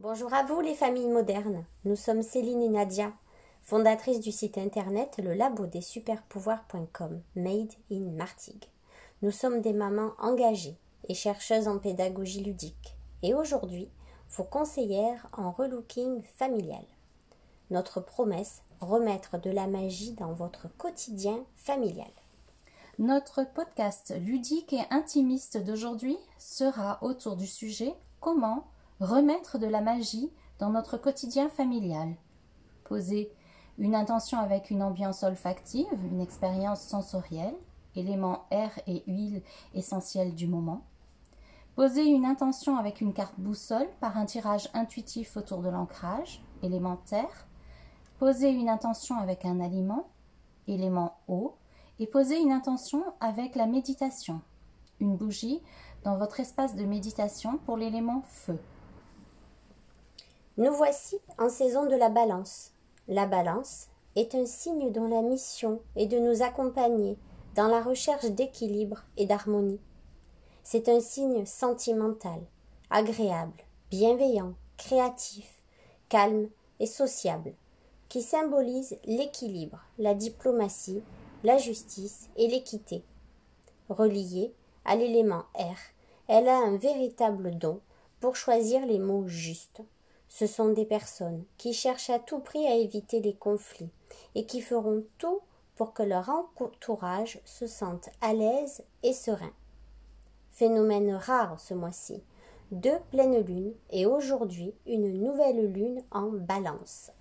Bonjour à vous les familles modernes. Nous sommes Céline et Nadia, fondatrices du site internet le labo des superpouvoirs.com, made in Martigues. Nous sommes des mamans engagées et chercheuses en pédagogie ludique. Et aujourd'hui, vos conseillères en relooking familial. Notre promesse, remettre de la magie dans votre quotidien familial. Notre podcast ludique et intimiste d'aujourd'hui sera autour du sujet comment remettre de la magie dans notre quotidien familial. Poser une intention avec une ambiance olfactive, une expérience sensorielle, éléments air et huile essentiels du moment. Poser une intention avec une carte boussole par un tirage intuitif autour de l'ancrage, élément terre. Poser une intention avec un aliment, élément eau. Et poser une intention avec la méditation, une bougie dans votre espace de méditation pour l'élément feu. Nous voici en saison de la balance. La balance est un signe dont la mission est de nous accompagner dans la recherche d'équilibre et d'harmonie. C'est un signe sentimental, agréable, bienveillant, créatif, calme et sociable, qui symbolise l'équilibre, la diplomatie, la justice et l'équité. Reliée à l'élément R, elle a un véritable don pour choisir les mots justes ce sont des personnes qui cherchent à tout prix à éviter les conflits et qui feront tout pour que leur entourage se sente à l'aise et serein. Phénomène rare ce mois-ci. Deux pleines lunes et aujourd'hui une nouvelle lune en balance.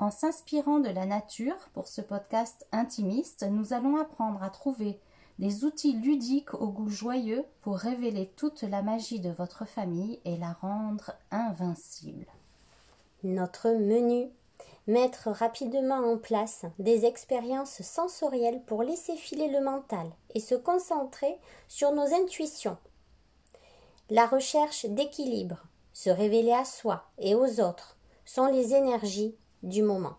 En s'inspirant de la nature pour ce podcast intimiste, nous allons apprendre à trouver des outils ludiques au goût joyeux pour révéler toute la magie de votre famille et la rendre invincible. Notre menu Mettre rapidement en place des expériences sensorielles pour laisser filer le mental et se concentrer sur nos intuitions. La recherche d'équilibre, se révéler à soi et aux autres, sont les énergies du moment.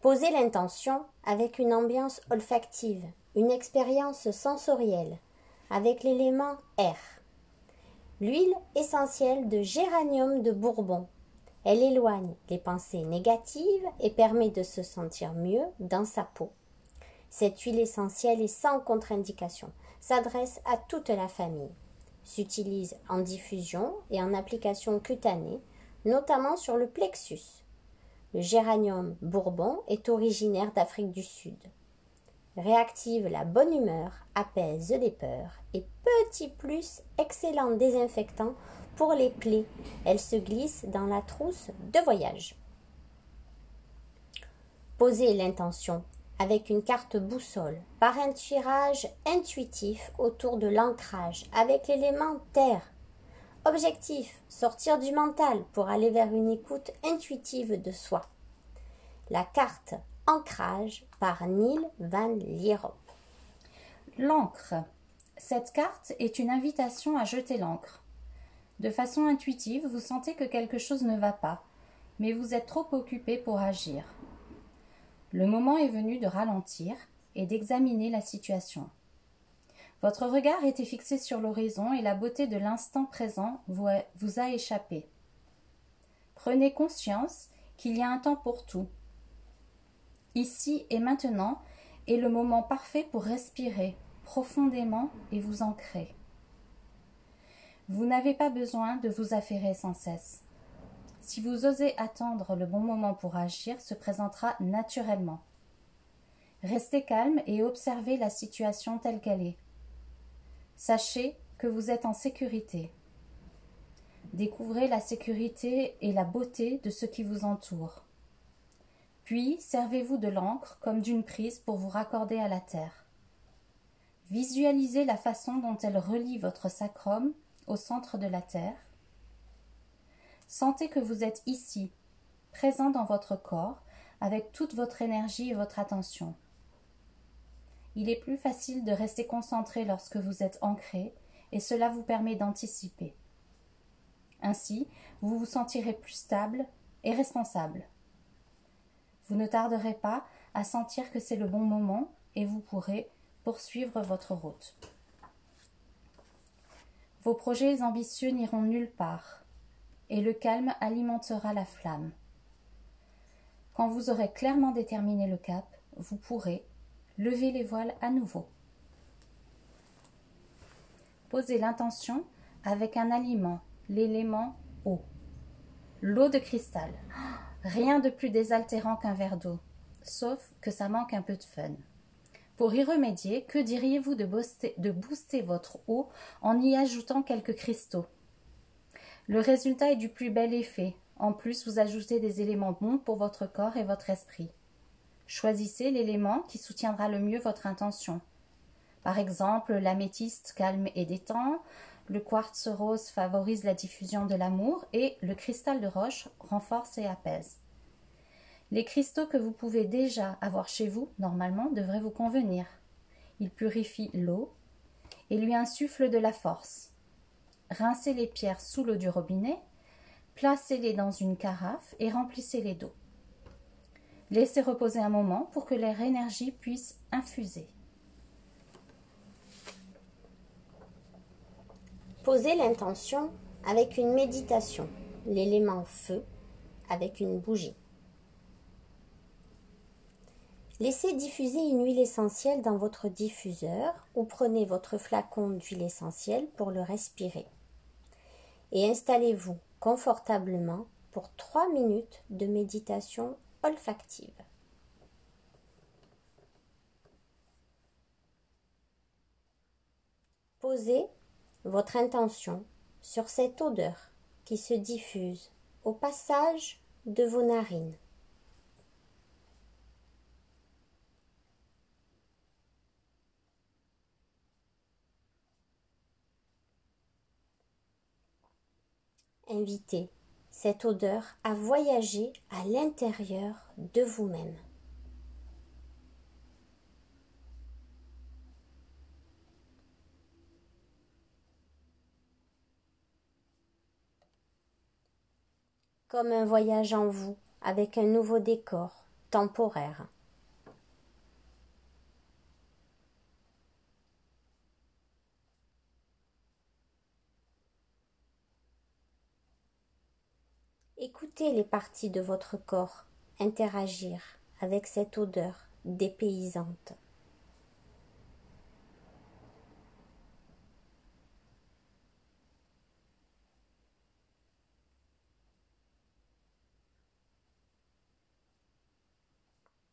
Posez l'intention avec une ambiance olfactive, une expérience sensorielle, avec l'élément R. L'huile essentielle de géranium de Bourbon. Elle éloigne les pensées négatives et permet de se sentir mieux dans sa peau. Cette huile essentielle est sans contre-indication, s'adresse à toute la famille, s'utilise en diffusion et en application cutanée, notamment sur le plexus, le géranium bourbon est originaire d'Afrique du Sud. Réactive la bonne humeur, apaise les peurs et petit plus excellent désinfectant pour les plaies. Elle se glisse dans la trousse de voyage. Posez l'intention avec une carte boussole par un tirage intuitif autour de l'ancrage avec l'élément terre Objectif sortir du mental pour aller vers une écoute intuitive de soi. La carte Ancrage par Neil Van Lierop. L'encre. Cette carte est une invitation à jeter l'encre. De façon intuitive, vous sentez que quelque chose ne va pas, mais vous êtes trop occupé pour agir. Le moment est venu de ralentir et d'examiner la situation. Votre regard était fixé sur l'horizon et la beauté de l'instant présent vous a, échappé. Prenez conscience qu'il y a un temps pour tout. Ici et maintenant est le moment parfait pour respirer profondément et vous ancrer. Vous n'avez pas besoin de vous affairer sans cesse. Si vous osez attendre le bon moment pour agir, se présentera naturellement. Restez calme et observez la situation telle qu'elle est. Sachez que vous êtes en sécurité. Découvrez la sécurité et la beauté de ce qui vous entoure. Puis servez-vous de l'encre comme d'une prise pour vous raccorder à la terre. Visualisez la façon dont elle relie votre sacrum au centre de la terre. Sentez que vous êtes ici, présent dans votre corps, avec toute votre énergie et votre attention il est plus facile de rester concentré lorsque vous êtes ancré, et cela vous permet d'anticiper. Ainsi, vous vous sentirez plus stable et responsable. Vous ne tarderez pas à sentir que c'est le bon moment et vous pourrez poursuivre votre route. Vos projets ambitieux n'iront nulle part, et le calme alimentera la flamme. Quand vous aurez clairement déterminé le cap, vous pourrez lever les voiles à nouveau. Posez l'intention avec un aliment, l'élément eau. L'eau de cristal. Rien de plus désaltérant qu'un verre d'eau, sauf que ça manque un peu de fun. Pour y remédier, que diriez-vous de booster votre eau en y ajoutant quelques cristaux? Le résultat est du plus bel effet. En plus, vous ajoutez des éléments bons pour votre corps et votre esprit. Choisissez l'élément qui soutiendra le mieux votre intention. Par exemple, l'améthyste calme et détend, le quartz rose favorise la diffusion de l'amour et le cristal de roche renforce et apaise. Les cristaux que vous pouvez déjà avoir chez vous, normalement, devraient vous convenir. Ils purifient l'eau et lui insufflent de la force. Rincez les pierres sous l'eau du robinet, placez-les dans une carafe et remplissez-les d'eau. Laissez reposer un moment pour que leur énergie puisse infuser. Posez l'intention avec une méditation, l'élément feu avec une bougie. Laissez diffuser une huile essentielle dans votre diffuseur ou prenez votre flacon d'huile essentielle pour le respirer. Et installez-vous confortablement pour 3 minutes de méditation olfactive. Posez votre intention sur cette odeur qui se diffuse au passage de vos narines. Invitez cette odeur à voyager à l'intérieur de vous-même. Comme un voyage en vous avec un nouveau décor temporaire. Écoutez les parties de votre corps interagir avec cette odeur dépaysante.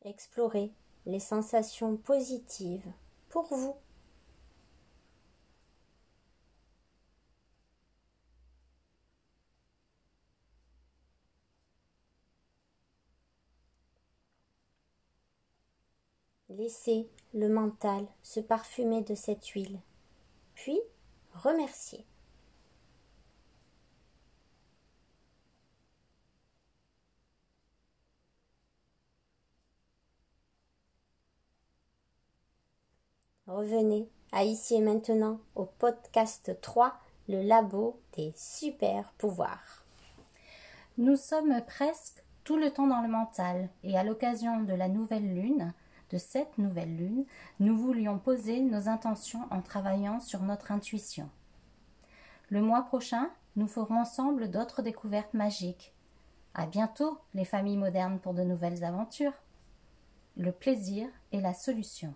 Explorez les sensations positives pour vous. Laissez le mental se parfumer de cette huile, puis remerciez. Revenez à ici et maintenant au podcast 3, le labo des super pouvoirs. Nous sommes presque tout le temps dans le mental et à l'occasion de la nouvelle lune, de cette nouvelle lune, nous voulions poser nos intentions en travaillant sur notre intuition. Le mois prochain, nous ferons ensemble d'autres découvertes magiques. À bientôt, les familles modernes, pour de nouvelles aventures. Le plaisir est la solution.